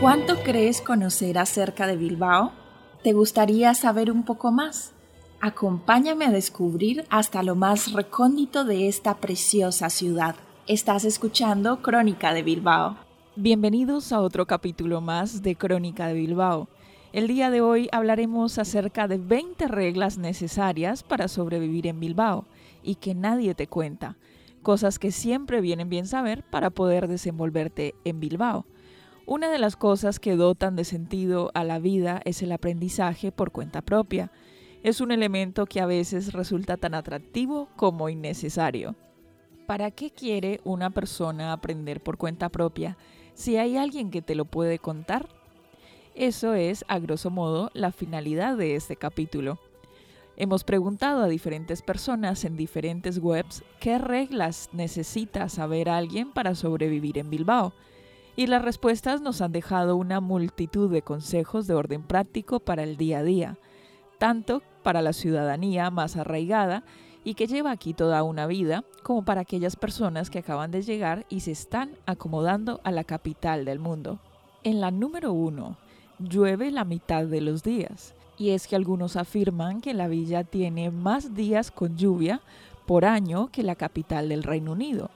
¿Cuánto crees conocer acerca de Bilbao? ¿Te gustaría saber un poco más? Acompáñame a descubrir hasta lo más recóndito de esta preciosa ciudad. Estás escuchando Crónica de Bilbao. Bienvenidos a otro capítulo más de Crónica de Bilbao. El día de hoy hablaremos acerca de 20 reglas necesarias para sobrevivir en Bilbao y que nadie te cuenta, cosas que siempre vienen bien saber para poder desenvolverte en Bilbao. Una de las cosas que dotan de sentido a la vida es el aprendizaje por cuenta propia. Es un elemento que a veces resulta tan atractivo como innecesario. ¿Para qué quiere una persona aprender por cuenta propia si hay alguien que te lo puede contar? Eso es, a grosso modo, la finalidad de este capítulo. Hemos preguntado a diferentes personas en diferentes webs qué reglas necesita saber alguien para sobrevivir en Bilbao y las respuestas nos han dejado una multitud de consejos de orden práctico para el día a día, tanto para la ciudadanía más arraigada y que lleva aquí toda una vida, como para aquellas personas que acaban de llegar y se están acomodando a la capital del mundo. En la número uno, llueve la mitad de los días. Y es que algunos afirman que la villa tiene más días con lluvia por año que la capital del Reino Unido.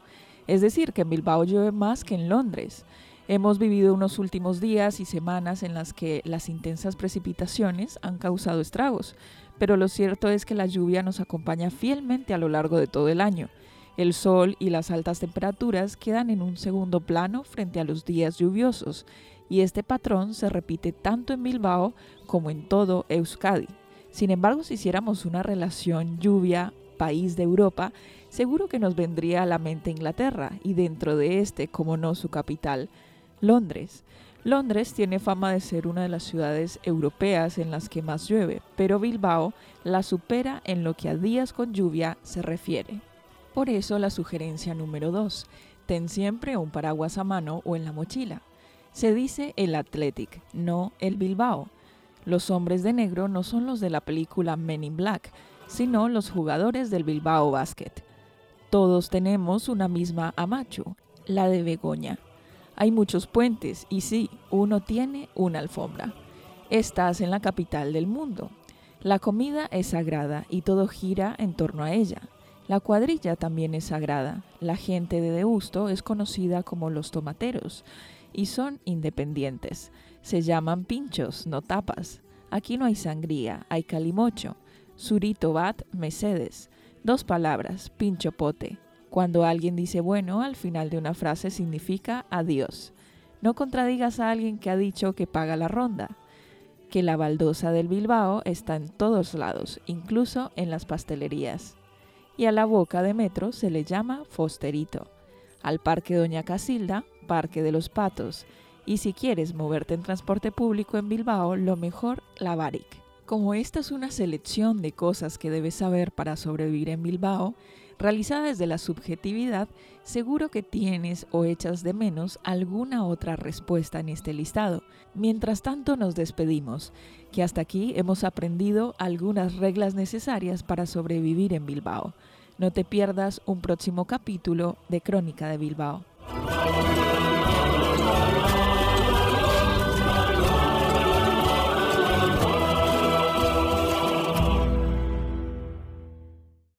Es decir, que en Bilbao llueve más que en Londres. Hemos vivido unos últimos días y semanas en las que las intensas precipitaciones han causado estragos, pero lo cierto es que la lluvia nos acompaña fielmente a lo largo de todo el año. El sol y las altas temperaturas quedan en un segundo plano frente a los días lluviosos, y este patrón se repite tanto en Bilbao como en todo Euskadi. Sin embargo, si hiciéramos una relación lluvia-país de Europa, seguro que nos vendría a la mente Inglaterra y dentro de este, como no su capital, Londres. Londres tiene fama de ser una de las ciudades europeas en las que más llueve, pero Bilbao la supera en lo que a días con lluvia se refiere. Por eso la sugerencia número 2, ten siempre un paraguas a mano o en la mochila. Se dice el Athletic, no el Bilbao. Los hombres de negro no son los de la película Men in Black, sino los jugadores del Bilbao Basket. Todos tenemos una misma amachu, la de Begoña. Hay muchos puentes y sí, uno tiene una alfombra. Estás en la capital del mundo. La comida es sagrada y todo gira en torno a ella. La cuadrilla también es sagrada. La gente de Deusto es conocida como los tomateros y son independientes. Se llaman pinchos, no tapas. Aquí no hay sangría, hay calimocho. Surito bat, Mercedes. Dos palabras, pincho pote. Cuando alguien dice bueno, al final de una frase significa adiós. No contradigas a alguien que ha dicho que paga la ronda, que la baldosa del Bilbao está en todos lados, incluso en las pastelerías. Y a la boca de metro se le llama Fosterito. Al Parque Doña Casilda, Parque de los Patos. Y si quieres moverte en transporte público en Bilbao, lo mejor, la Baric. Como esta es una selección de cosas que debes saber para sobrevivir en Bilbao, realizada desde la subjetividad, seguro que tienes o echas de menos alguna otra respuesta en este listado. Mientras tanto nos despedimos, que hasta aquí hemos aprendido algunas reglas necesarias para sobrevivir en Bilbao. No te pierdas un próximo capítulo de Crónica de Bilbao.